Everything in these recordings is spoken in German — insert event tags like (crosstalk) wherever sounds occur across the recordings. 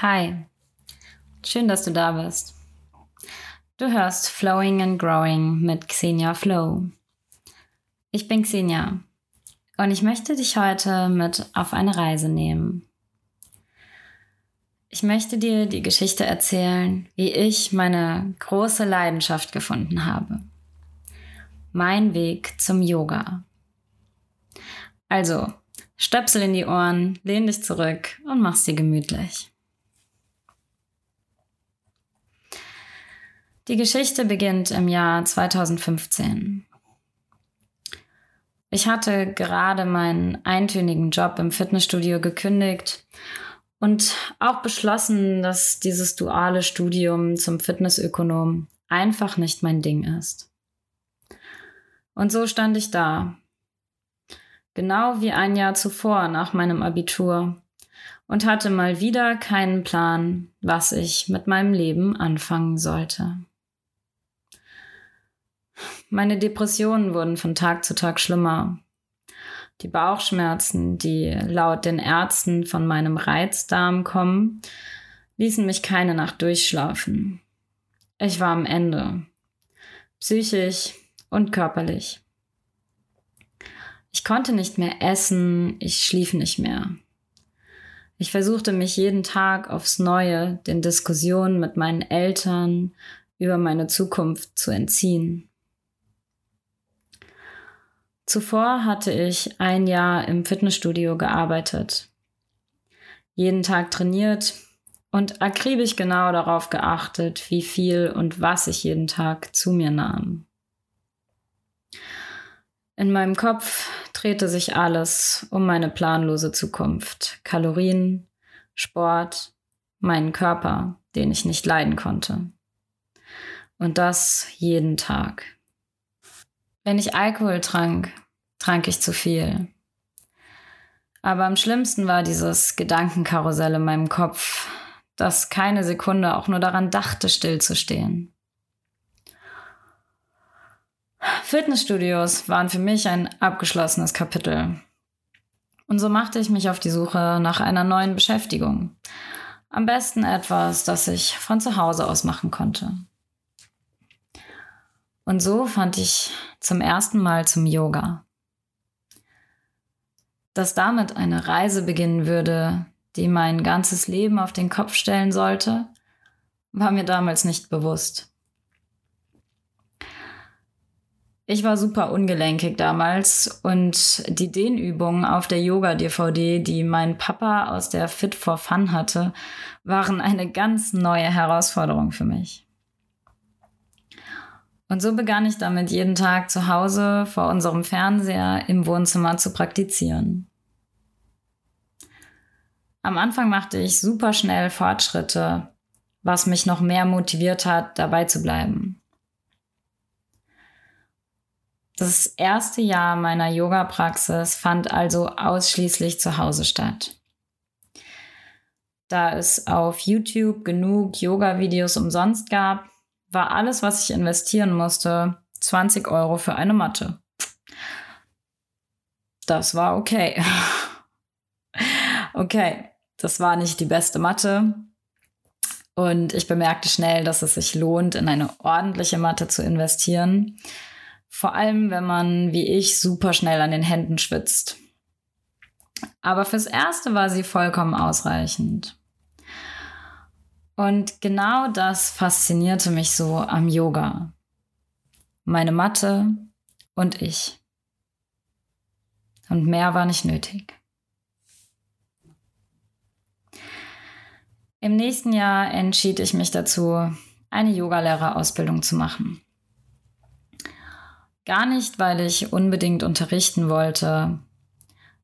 Hi, schön, dass du da bist. Du hörst Flowing and Growing mit Xenia Flow. Ich bin Xenia und ich möchte dich heute mit auf eine Reise nehmen. Ich möchte dir die Geschichte erzählen, wie ich meine große Leidenschaft gefunden habe. Mein Weg zum Yoga. Also, stöpsel in die Ohren, lehn dich zurück und mach's dir gemütlich. Die Geschichte beginnt im Jahr 2015. Ich hatte gerade meinen eintönigen Job im Fitnessstudio gekündigt und auch beschlossen, dass dieses duale Studium zum Fitnessökonom einfach nicht mein Ding ist. Und so stand ich da, genau wie ein Jahr zuvor nach meinem Abitur, und hatte mal wieder keinen Plan, was ich mit meinem Leben anfangen sollte. Meine Depressionen wurden von Tag zu Tag schlimmer. Die Bauchschmerzen, die laut den Ärzten von meinem Reizdarm kommen, ließen mich keine Nacht durchschlafen. Ich war am Ende. Psychisch und körperlich. Ich konnte nicht mehr essen, ich schlief nicht mehr. Ich versuchte mich jeden Tag aufs Neue den Diskussionen mit meinen Eltern über meine Zukunft zu entziehen. Zuvor hatte ich ein Jahr im Fitnessstudio gearbeitet, jeden Tag trainiert und akribisch genau darauf geachtet, wie viel und was ich jeden Tag zu mir nahm. In meinem Kopf drehte sich alles um meine planlose Zukunft. Kalorien, Sport, meinen Körper, den ich nicht leiden konnte. Und das jeden Tag. Wenn ich Alkohol trank, trank ich zu viel. Aber am schlimmsten war dieses Gedankenkarussell in meinem Kopf, das keine Sekunde auch nur daran dachte, stillzustehen. Fitnessstudios waren für mich ein abgeschlossenes Kapitel. Und so machte ich mich auf die Suche nach einer neuen Beschäftigung. Am besten etwas, das ich von zu Hause aus machen konnte. Und so fand ich zum ersten Mal zum Yoga. Dass damit eine Reise beginnen würde, die mein ganzes Leben auf den Kopf stellen sollte, war mir damals nicht bewusst. Ich war super ungelenkig damals und die Dehnübungen auf der Yoga-DVD, die mein Papa aus der Fit for Fun hatte, waren eine ganz neue Herausforderung für mich. Und so begann ich damit jeden Tag zu Hause vor unserem Fernseher im Wohnzimmer zu praktizieren. Am Anfang machte ich super schnell Fortschritte, was mich noch mehr motiviert hat, dabei zu bleiben. Das erste Jahr meiner Yoga-Praxis fand also ausschließlich zu Hause statt. Da es auf YouTube genug Yoga-Videos umsonst gab, war alles, was ich investieren musste, 20 Euro für eine Matte. Das war okay. (laughs) okay, das war nicht die beste Matte. Und ich bemerkte schnell, dass es sich lohnt, in eine ordentliche Matte zu investieren. Vor allem, wenn man, wie ich, super schnell an den Händen schwitzt. Aber fürs Erste war sie vollkommen ausreichend. Und genau das faszinierte mich so am Yoga. Meine Matte und ich. Und mehr war nicht nötig. Im nächsten Jahr entschied ich mich dazu, eine Yogalehrerausbildung zu machen. Gar nicht, weil ich unbedingt unterrichten wollte,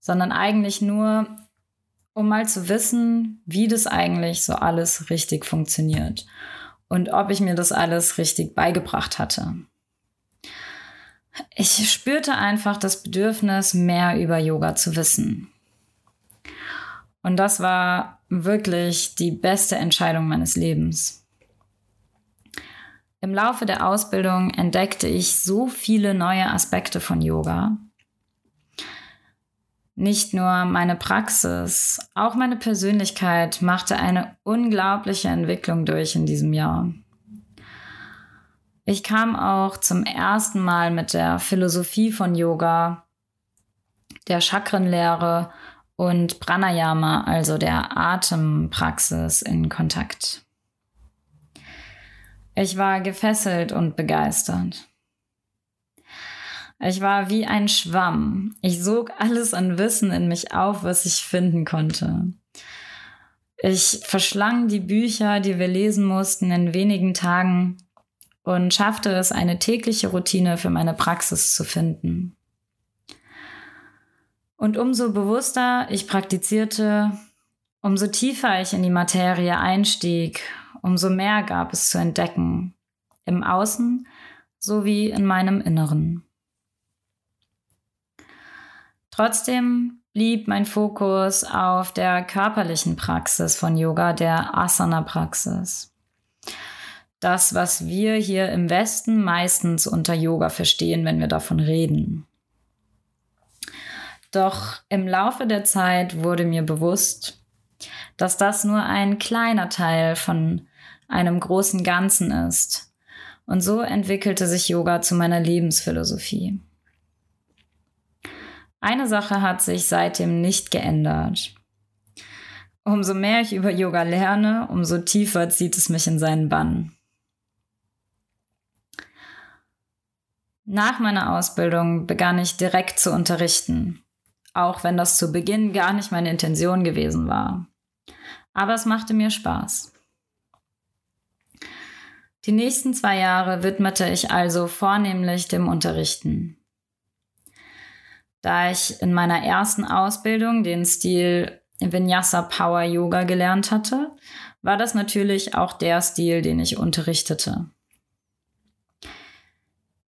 sondern eigentlich nur, um mal zu wissen, wie das eigentlich so alles richtig funktioniert und ob ich mir das alles richtig beigebracht hatte. Ich spürte einfach das Bedürfnis, mehr über Yoga zu wissen. Und das war wirklich die beste Entscheidung meines Lebens. Im Laufe der Ausbildung entdeckte ich so viele neue Aspekte von Yoga, Nicht nur meine Praxis, auch meine Persönlichkeit machte eine unglaubliche Entwicklung durch in diesem Jahr. Ich kam auch zum ersten Mal mit der Philosophie von Yoga, der Chakrenlehre und Pranayama, also der Atempraxis, in Kontakt. Ich war gefesselt und begeistert. Ich war wie ein Schwamm. Ich sog alles an Wissen in mich auf, was ich finden konnte. Ich verschlang die Bücher, die wir lesen mussten, in wenigen Tagen und schaffte es, eine tägliche Routine für meine Praxis zu finden. Und umso bewusster ich praktizierte, umso tiefer ich in die Materie einstieg, umso mehr gab es zu entdecken, im Außen sowie in meinem Inneren. Trotzdem blieb mein Fokus auf der körperlichen Praxis von Yoga, der Asana-Praxis. Das, was wir hier im Westen meistens unter Yoga verstehen, wenn wir davon reden. Doch im Laufe der Zeit wurde mir bewusst, dass das nur ein kleiner Teil von einem großen Ganzen ist. Und so entwickelte sich Yoga zu meiner Lebensphilosophie. Eine Sache hat sich seitdem nicht geändert. Umso mehr ich über Yoga lerne, umso tiefer zieht es mich in seinen Bann. Nach meiner Ausbildung begann ich direkt zu unterrichten auch wenn das zu Beginn gar nicht meine Intention gewesen war. Aber es machte mir Spaß. Die nächsten zwei Jahre widmete ich also vornehmlich dem Unterrichten. Da ich in meiner ersten Ausbildung den Stil Vinyasa Power Yoga gelernt hatte, war das natürlich auch der Stil, den ich unterrichtete.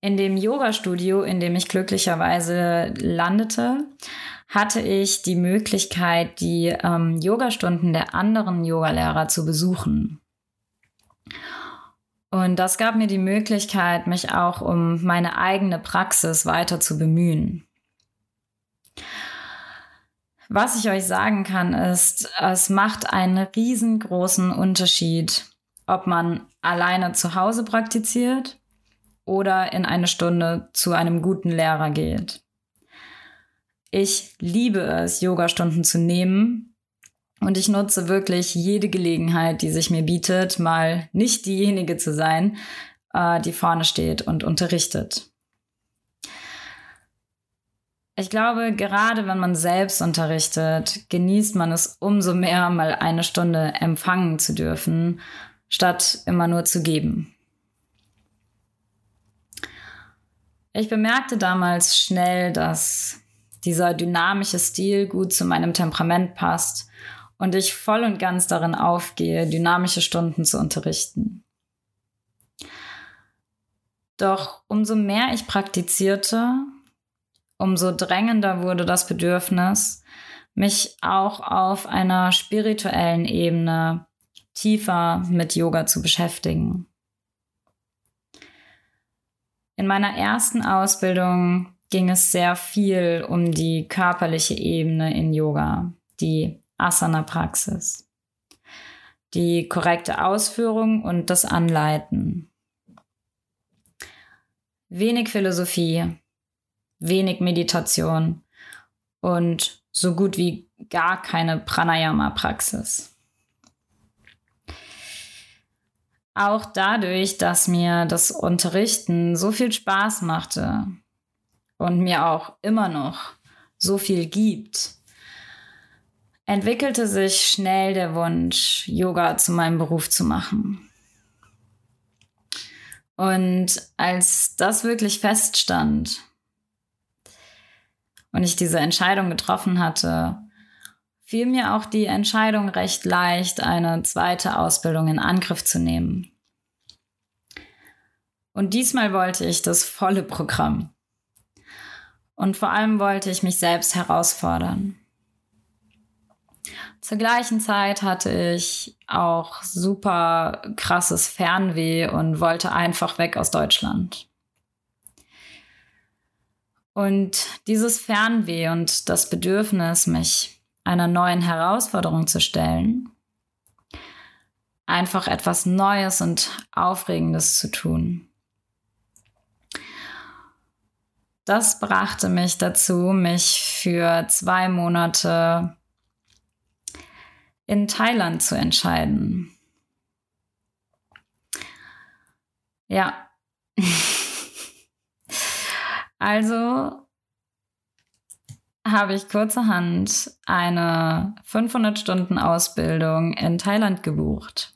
In dem Yoga-Studio, in dem ich glücklicherweise landete, hatte ich die Möglichkeit, die ähm, Yogastunden der anderen Yogalehrer zu besuchen. Und das gab mir die Möglichkeit, mich auch um meine eigene Praxis weiter zu bemühen. Was ich euch sagen kann, ist, es macht einen riesengroßen Unterschied, ob man alleine zu Hause praktiziert oder in eine Stunde zu einem guten Lehrer geht. Ich liebe es, Yogastunden zu nehmen. Und ich nutze wirklich jede Gelegenheit, die sich mir bietet, mal nicht diejenige zu sein, äh, die vorne steht und unterrichtet. Ich glaube, gerade wenn man selbst unterrichtet, genießt man es umso mehr, mal eine Stunde empfangen zu dürfen, statt immer nur zu geben. Ich bemerkte damals schnell, dass dieser dynamische Stil gut zu meinem Temperament passt und ich voll und ganz darin aufgehe, dynamische Stunden zu unterrichten. Doch umso mehr ich praktizierte, umso drängender wurde das Bedürfnis, mich auch auf einer spirituellen Ebene tiefer mit Yoga zu beschäftigen. In meiner ersten Ausbildung ging es sehr viel um die körperliche Ebene in Yoga, die Asana-Praxis, die korrekte Ausführung und das Anleiten. Wenig Philosophie, wenig Meditation und so gut wie gar keine Pranayama-Praxis. Auch dadurch, dass mir das Unterrichten so viel Spaß machte, und mir auch immer noch so viel gibt, entwickelte sich schnell der Wunsch, Yoga zu meinem Beruf zu machen. Und als das wirklich feststand und ich diese Entscheidung getroffen hatte, fiel mir auch die Entscheidung recht leicht, eine zweite Ausbildung in Angriff zu nehmen. Und diesmal wollte ich das volle Programm. Und vor allem wollte ich mich selbst herausfordern. Zur gleichen Zeit hatte ich auch super krasses Fernweh und wollte einfach weg aus Deutschland. Und dieses Fernweh und das Bedürfnis, mich einer neuen Herausforderung zu stellen, einfach etwas Neues und Aufregendes zu tun. Das brachte mich dazu, mich für zwei Monate in Thailand zu entscheiden. Ja. (laughs) also habe ich kurzerhand eine 500 Stunden Ausbildung in Thailand gebucht.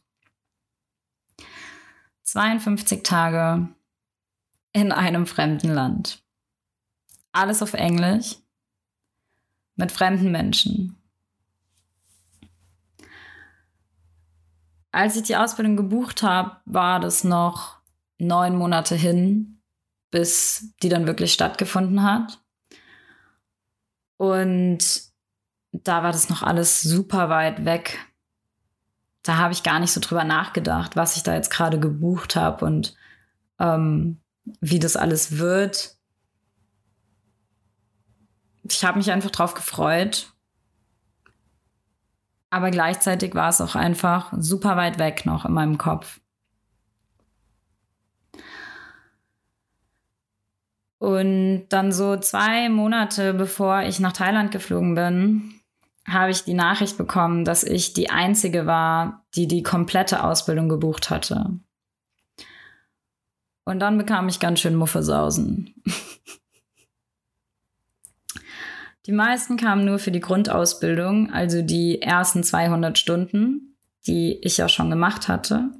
52 Tage in einem fremden Land. Alles auf Englisch mit fremden Menschen. Als ich die Ausbildung gebucht habe, war das noch neun Monate hin, bis die dann wirklich stattgefunden hat. Und da war das noch alles super weit weg da habe ich gar nicht so drüber nachgedacht, was ich da jetzt gerade gebucht habe und ähm, wie das alles wird. Ich habe mich einfach drauf gefreut. Aber gleichzeitig war es auch einfach super weit weg noch in meinem Kopf. Und dann so zwei Monate bevor ich nach Thailand geflogen bin, habe ich die Nachricht bekommen, dass ich die Einzige war, die die komplette Ausbildung gebucht hatte. Und dann bekam ich ganz schön Muffesausen. (laughs) die meisten kamen nur für die Grundausbildung, also die ersten 200 Stunden, die ich ja schon gemacht hatte.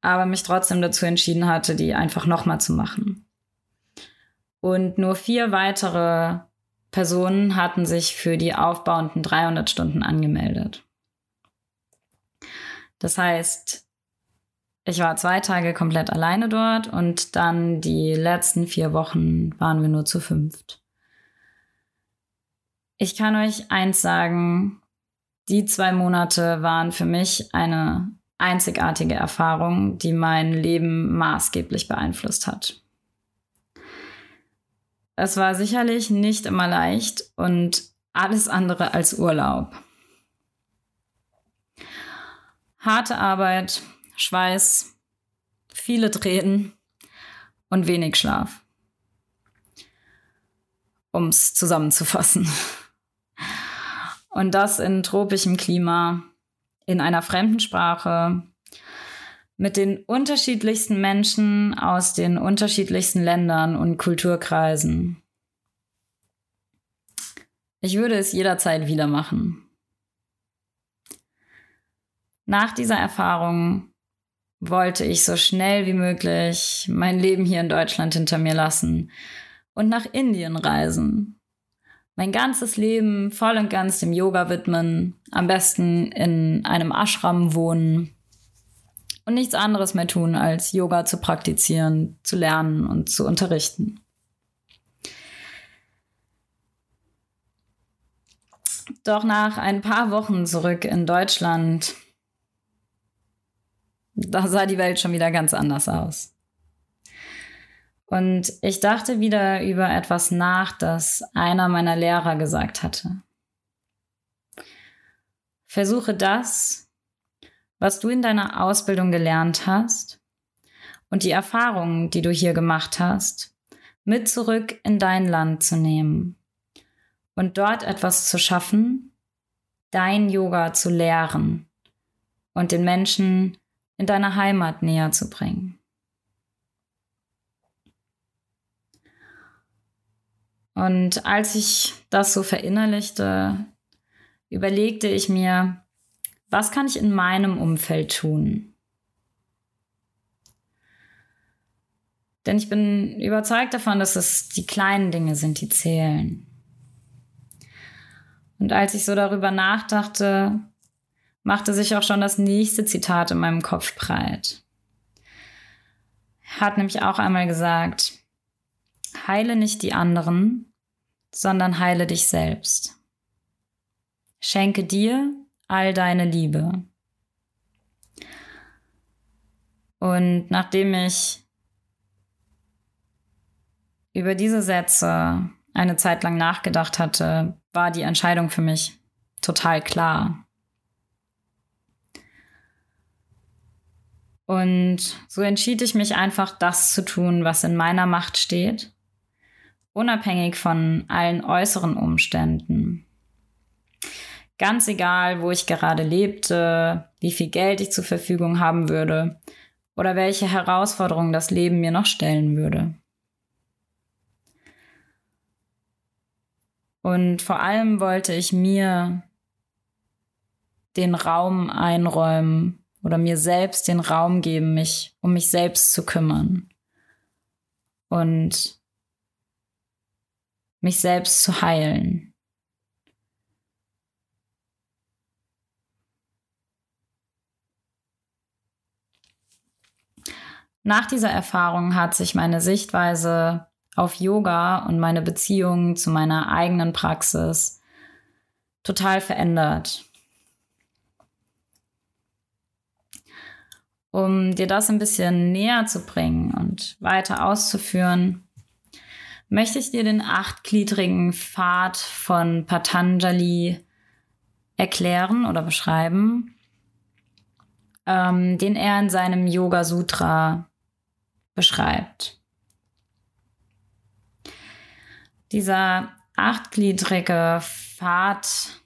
Aber mich trotzdem dazu entschieden hatte, die einfach nochmal zu machen. Und nur vier weitere Personen hatten sich für die aufbauenden 300 Stunden angemeldet. Das heißt, ich war zwei Tage komplett alleine dort und dann die letzten vier Wochen waren wir nur zu fünft. Ich kann euch eins sagen, die zwei Monate waren für mich eine einzigartige Erfahrung, die mein Leben maßgeblich beeinflusst hat. Es war sicherlich nicht immer leicht und alles andere als Urlaub. Harte Arbeit, Schweiß, viele Tränen und wenig Schlaf. Um es zusammenzufassen. Und das in tropischem Klima, in einer fremden Sprache, mit den unterschiedlichsten Menschen aus den unterschiedlichsten Ländern und Kulturkreisen. Ich würde es jederzeit wieder machen. Nach dieser Erfahrung wollte ich so schnell wie möglich mein Leben hier in Deutschland hinter mir lassen und nach Indien reisen. Mein ganzes Leben voll und ganz dem Yoga widmen, am besten in einem Ashram wohnen und nichts anderes mehr tun, als Yoga zu praktizieren, zu lernen und zu unterrichten. Doch nach ein paar Wochen zurück in Deutschland, da sah die Welt schon wieder ganz anders aus. Und ich dachte wieder über etwas nach, das einer meiner Lehrer gesagt hatte. Versuche das, was du in deiner Ausbildung gelernt hast und die Erfahrungen, die du hier gemacht hast, mit zurück in dein Land zu nehmen und dort etwas zu schaffen, dein Yoga zu lehren und den Menschen in deiner Heimat näher zu bringen. Und als ich das so verinnerlichte, überlegte ich mir, was kann ich in meinem Umfeld tun? Denn ich bin überzeugt davon, dass es die kleinen Dinge sind, die zählen. Und als ich so darüber nachdachte, machte sich auch schon das nächste Zitat in meinem Kopf breit. Er hat nämlich auch einmal gesagt, heile nicht die anderen, sondern heile dich selbst. Schenke dir all deine Liebe. Und nachdem ich über diese Sätze eine Zeit lang nachgedacht hatte, war die Entscheidung für mich total klar. Und so entschied ich mich einfach, das zu tun, was in meiner Macht steht, unabhängig von allen äußeren Umständen. Ganz egal, wo ich gerade lebte, wie viel Geld ich zur Verfügung haben würde oder welche Herausforderungen das Leben mir noch stellen würde. Und vor allem wollte ich mir den Raum einräumen oder mir selbst den Raum geben, mich um mich selbst zu kümmern und mich selbst zu heilen. Nach dieser Erfahrung hat sich meine Sichtweise auf Yoga und meine Beziehung zu meiner eigenen Praxis total verändert. Um dir das ein bisschen näher zu bringen und weiter auszuführen, möchte ich dir den achtgliedrigen Pfad von Patanjali erklären oder beschreiben, ähm, den er in seinem Yoga Sutra beschreibt. Dieser achtgliedrige Pfad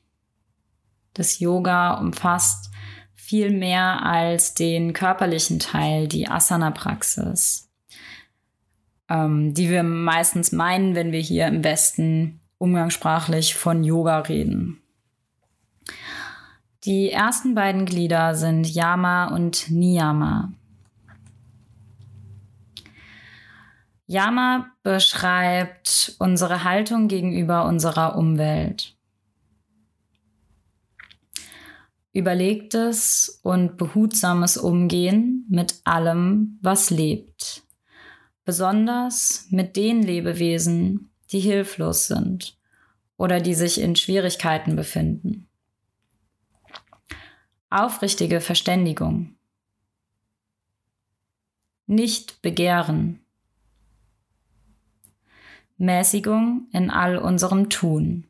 des Yoga umfasst viel mehr als den körperlichen Teil, die Asana-Praxis, ähm, die wir meistens meinen, wenn wir hier im Westen umgangssprachlich von Yoga reden. Die ersten beiden Glieder sind Yama und Niyama. Yama beschreibt unsere Haltung gegenüber unserer Umwelt. Überlegtes und behutsames Umgehen mit allem, was lebt, besonders mit den Lebewesen, die hilflos sind oder die sich in Schwierigkeiten befinden. Aufrichtige Verständigung. Nicht begehren. Mäßigung in all unserem Tun.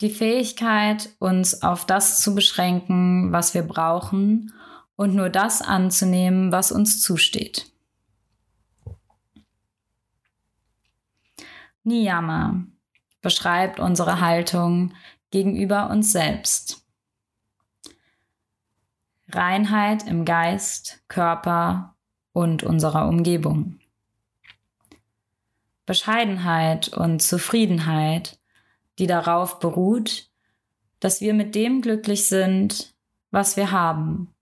Die Fähigkeit, uns auf das zu beschränken, was wir brauchen und nur das anzunehmen, was uns zusteht. Niyama beschreibt unsere Haltung gegenüber uns selbst. Reinheit im Geist, Körper und unserer Umgebung. Bescheidenheit und Zufriedenheit, die darauf beruht, dass wir mit dem glücklich sind, was wir haben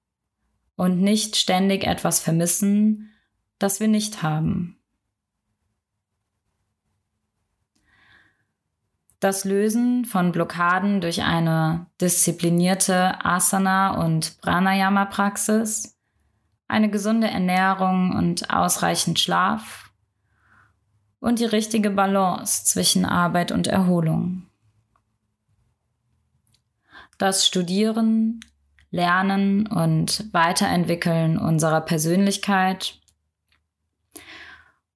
und nicht ständig etwas vermissen, das wir nicht haben. Das Lösen von Blockaden durch eine disziplinierte Asana- und Pranayama-Praxis, eine gesunde Ernährung und ausreichend Schlaf und die richtige Balance zwischen Arbeit und Erholung. Das Studieren, Lernen und Weiterentwickeln unserer Persönlichkeit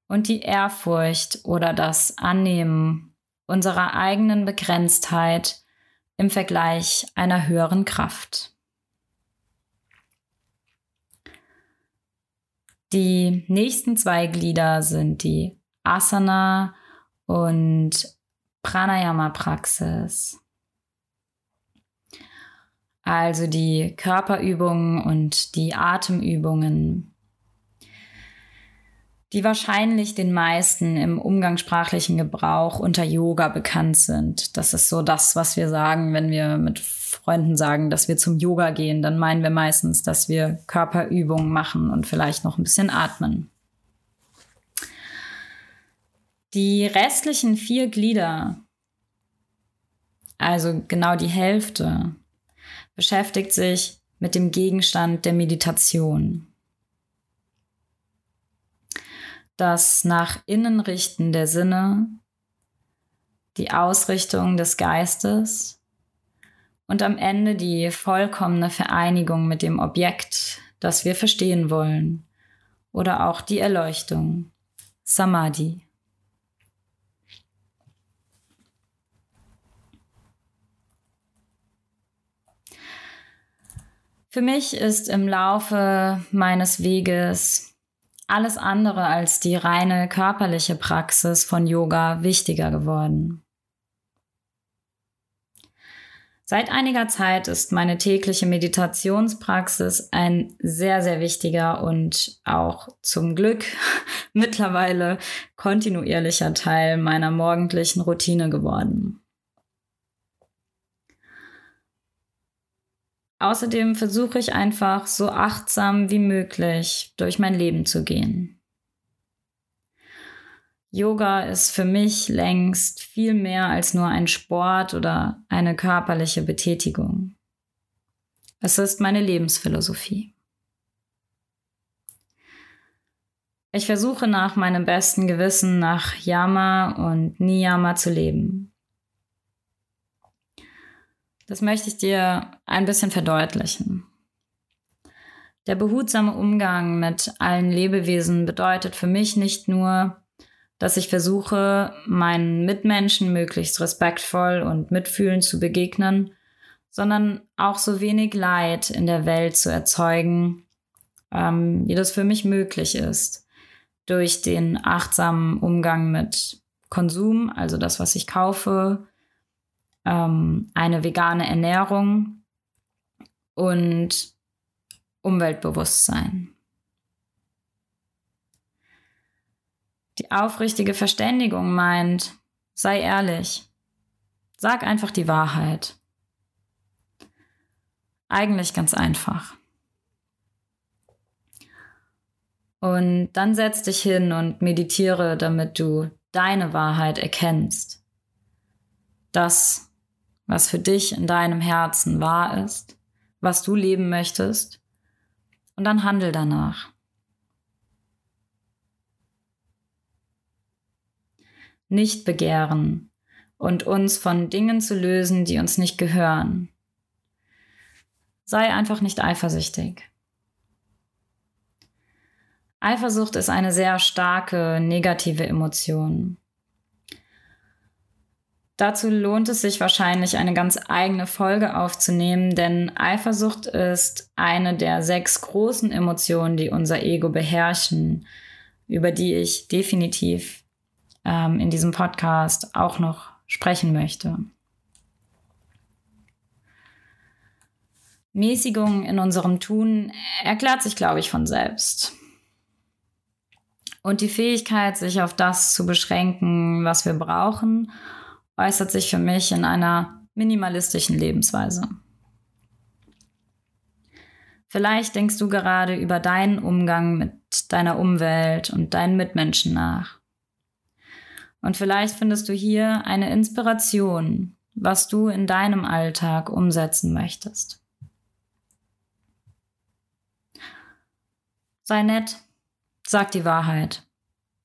und die Ehrfurcht oder das Annehmen unserer eigenen Begrenztheit im Vergleich einer höheren Kraft. Die nächsten zwei Glieder sind die Asana und Pranayama-Praxis. Also die Körperübungen und die Atemübungen, die wahrscheinlich den meisten im umgangssprachlichen Gebrauch unter Yoga bekannt sind. Das ist so das, was wir sagen, wenn wir mit Freunden sagen, dass wir zum Yoga gehen. Dann meinen wir meistens, dass wir Körperübungen machen und vielleicht noch ein bisschen atmen. Die restlichen vier Glieder, also genau die Hälfte, beschäftigt sich mit dem Gegenstand der Meditation. Das nach innen richten der Sinne, die Ausrichtung des Geistes und am Ende die vollkommene Vereinigung mit dem Objekt, das wir verstehen wollen, oder auch die Erleuchtung Samadhi. Für mich ist im Laufe meines Weges alles andere als die reine körperliche Praxis von Yoga wichtiger geworden. Seit einiger Zeit ist meine tägliche Meditationspraxis ein sehr, sehr wichtiger und auch zum Glück (laughs) mittlerweile kontinuierlicher Teil meiner morgendlichen Routine geworden. Außerdem versuche ich einfach so achtsam wie möglich durch mein Leben zu gehen. Yoga ist für mich längst viel mehr als nur ein Sport oder eine körperliche Betätigung. Es ist meine Lebensphilosophie. Ich versuche nach meinem besten Gewissen nach Yama und Niyama zu leben. Das möchte ich dir ein bisschen verdeutlichen. Der behutsame Umgang mit allen Lebewesen bedeutet für mich nicht nur, dass ich versuche, meinen Mitmenschen möglichst respektvoll und mitfühlend zu begegnen, sondern auch so wenig Leid in der Welt zu erzeugen, ähm, wie das für mich möglich ist, durch den achtsamen Umgang mit Konsum, also das, was ich kaufe, ähm, eine vegane Ernährung und Umweltbewusstsein. Die aufrichtige Verständigung meint, sei ehrlich, sag einfach die Wahrheit. Eigentlich ganz einfach. Und dann setz dich hin und meditiere, damit du deine Wahrheit erkennst. Das, was für dich in deinem Herzen wahr ist, was du leben möchtest, und dann handel danach. Nicht begehren und uns von Dingen zu lösen, die uns nicht gehören. Sei einfach nicht eifersüchtig. Eifersucht ist eine sehr starke negative Emotion. Dazu lohnt es sich wahrscheinlich, eine ganz eigene Folge aufzunehmen, denn Eifersucht ist eine der sechs großen Emotionen, die unser Ego beherrschen, über die ich definitiv ähm, in diesem Podcast auch noch sprechen möchte. Mäßigung in unserem Tun erklärt sich, glaube ich, von selbst. Und die Fähigkeit, sich auf das zu beschränken, was wir brauchen äußert sich für mich in einer minimalistischen Lebensweise. Vielleicht denkst du gerade über deinen Umgang mit deiner Umwelt und deinen Mitmenschen nach. Und vielleicht findest du hier eine Inspiration, was du in deinem Alltag umsetzen möchtest. Sei nett, sag die Wahrheit.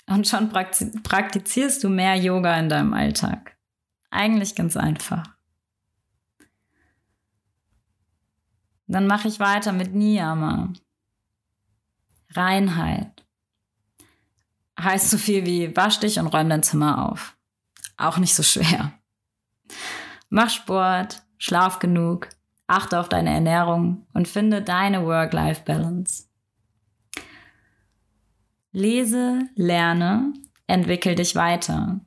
Und schon praktizierst du mehr Yoga in deinem Alltag. Eigentlich ganz einfach. Dann mache ich weiter mit Niyama. Reinheit. Heißt so viel wie wasch dich und räum dein Zimmer auf. Auch nicht so schwer. Mach Sport, schlaf genug, achte auf deine Ernährung und finde deine Work-Life-Balance. Lese, lerne, entwickel dich weiter.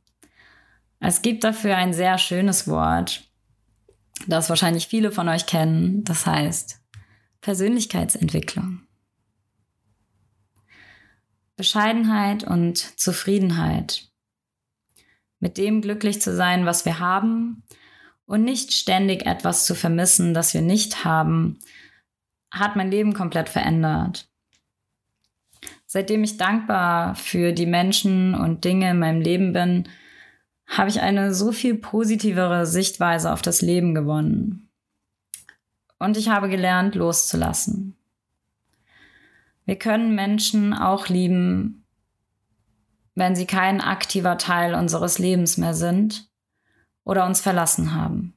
Es gibt dafür ein sehr schönes Wort, das wahrscheinlich viele von euch kennen. Das heißt Persönlichkeitsentwicklung. Bescheidenheit und Zufriedenheit. Mit dem glücklich zu sein, was wir haben und nicht ständig etwas zu vermissen, das wir nicht haben, hat mein Leben komplett verändert. Seitdem ich dankbar für die Menschen und Dinge in meinem Leben bin, habe ich eine so viel positivere Sichtweise auf das Leben gewonnen. Und ich habe gelernt, loszulassen. Wir können Menschen auch lieben, wenn sie kein aktiver Teil unseres Lebens mehr sind oder uns verlassen haben.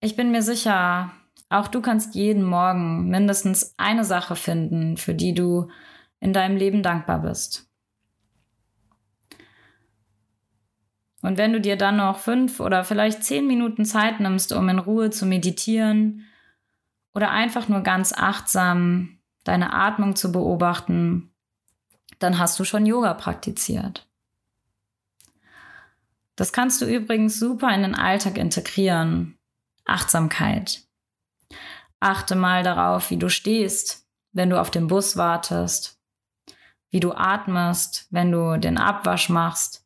Ich bin mir sicher, Auch du kannst jeden Morgen mindestens eine Sache finden, für die du in deinem Leben dankbar bist. Und wenn du dir dann noch fünf oder vielleicht zehn Minuten Zeit nimmst, um in Ruhe zu meditieren oder einfach nur ganz achtsam deine Atmung zu beobachten, dann hast du schon Yoga praktiziert. Das kannst du übrigens super in den Alltag integrieren. Achtsamkeit. Achte mal darauf, wie du stehst, wenn du auf den Bus wartest, wie du atmest, wenn du den Abwasch machst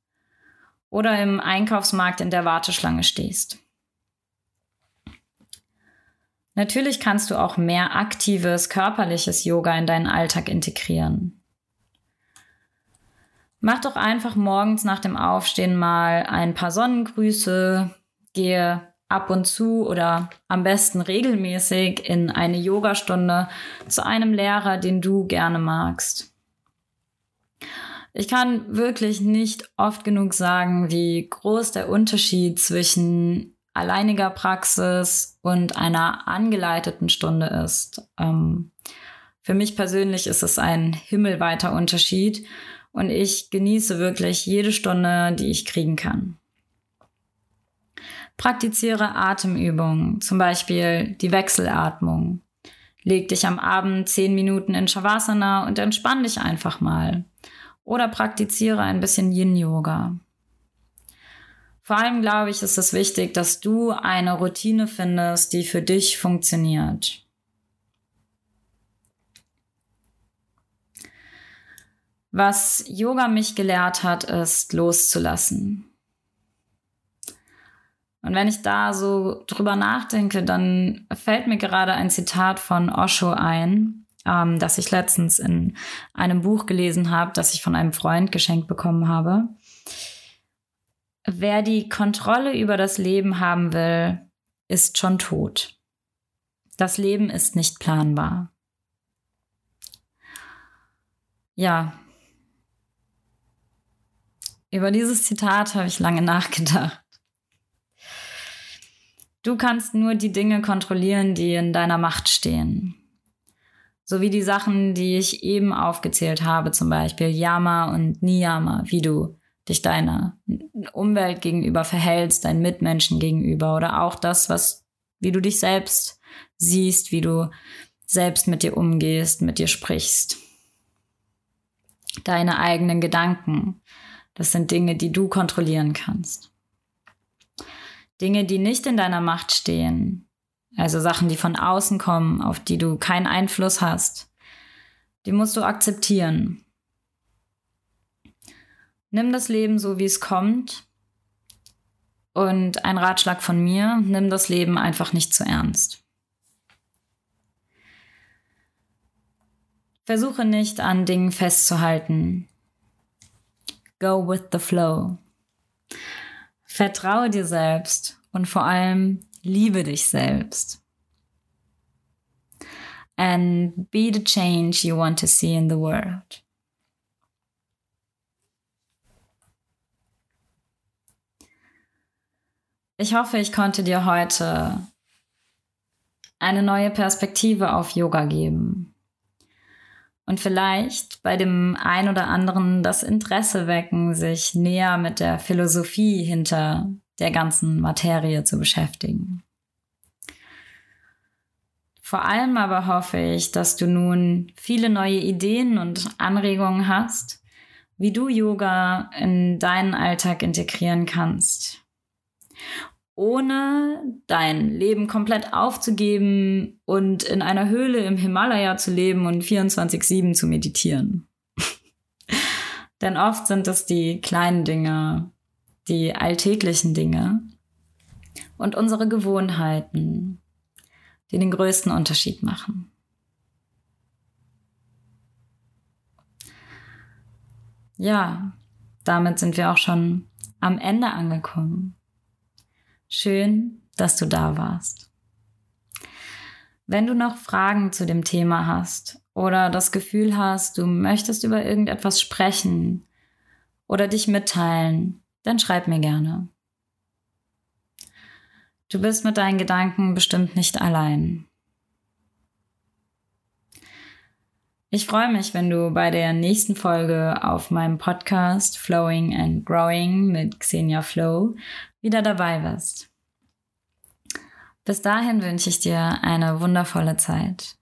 oder im Einkaufsmarkt in der Warteschlange stehst. Natürlich kannst du auch mehr aktives körperliches Yoga in deinen Alltag integrieren. Mach doch einfach morgens nach dem Aufstehen mal ein paar Sonnengrüße, gehe ab und zu oder am besten regelmäßig in eine Yogastunde zu einem Lehrer, den du gerne magst. Ich kann wirklich nicht oft genug sagen, wie groß der Unterschied zwischen alleiniger Praxis und einer angeleiteten Stunde ist. Ähm, für mich persönlich ist es ein himmelweiter Unterschied und ich genieße wirklich jede Stunde, die ich kriegen kann. Praktiziere Atemübungen, zum Beispiel die Wechselatmung. Leg dich am Abend zehn Minuten in Shavasana und entspann dich einfach mal. Oder praktiziere ein bisschen Yin-Yoga. Vor allem glaube ich, ist es wichtig, dass du eine Routine findest, die für dich funktioniert. Was Yoga mich gelehrt hat, ist loszulassen. Und wenn ich da so drüber nachdenke, dann fällt mir gerade ein Zitat von Osho ein, ähm, das ich letztens in einem Buch gelesen habe, das ich von einem Freund geschenkt bekommen habe. Wer die Kontrolle über das Leben haben will, ist schon tot. Das Leben ist nicht planbar. Ja, über dieses Zitat habe ich lange (laughs) nachgedacht. Du kannst nur die Dinge kontrollieren, die in deiner Macht stehen. So wie die Sachen, die ich eben aufgezählt habe, zum Beispiel Yama und Niyama, wie du dich deiner Umwelt gegenüber verhältst, deinen Mitmenschen gegenüber oder auch das, was, wie du dich selbst siehst, wie du selbst mit dir umgehst, mit dir sprichst. Deine eigenen Gedanken, das sind Dinge, die du kontrollieren kannst. Dinge, die nicht in deiner Macht stehen, also Sachen, die von außen kommen, auf die du keinen Einfluss hast, die musst du akzeptieren. Nimm das Leben so, wie es kommt. Und ein Ratschlag von mir, nimm das Leben einfach nicht zu ernst. Versuche nicht an Dingen festzuhalten, Go with the flow. Vertraue dir selbst und vor allem liebe dich selbst. And be the change you want to see in the world. Ich hoffe, ich konnte dir heute eine neue Perspektive auf Yoga geben und vielleicht bei dem ein oder anderen das Interesse wecken, sich näher mit der Philosophie hinter der ganzen Materie zu beschäftigen. Vor allem aber hoffe ich, dass du nun viele neue Ideen und Anregungen hast, wie du Yoga in deinen Alltag integrieren kannst ohne dein Leben komplett aufzugeben und in einer Höhle im Himalaya zu leben und 24-7 zu meditieren. (laughs) Denn oft sind es die kleinen Dinge, die alltäglichen Dinge und unsere Gewohnheiten, die den größten Unterschied machen. Ja, damit sind wir auch schon am Ende angekommen. Schön, dass du da warst. Wenn du noch Fragen zu dem Thema hast oder das Gefühl hast, du möchtest über irgendetwas sprechen oder dich mitteilen, dann schreib mir gerne. Du bist mit deinen Gedanken bestimmt nicht allein. Ich freue mich, wenn du bei der nächsten Folge auf meinem Podcast Flowing and Growing mit Xenia Flow wieder dabei bist. Bis dahin wünsche ich dir eine wundervolle Zeit.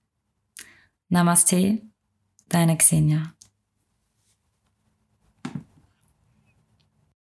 Namaste, deine Xenia.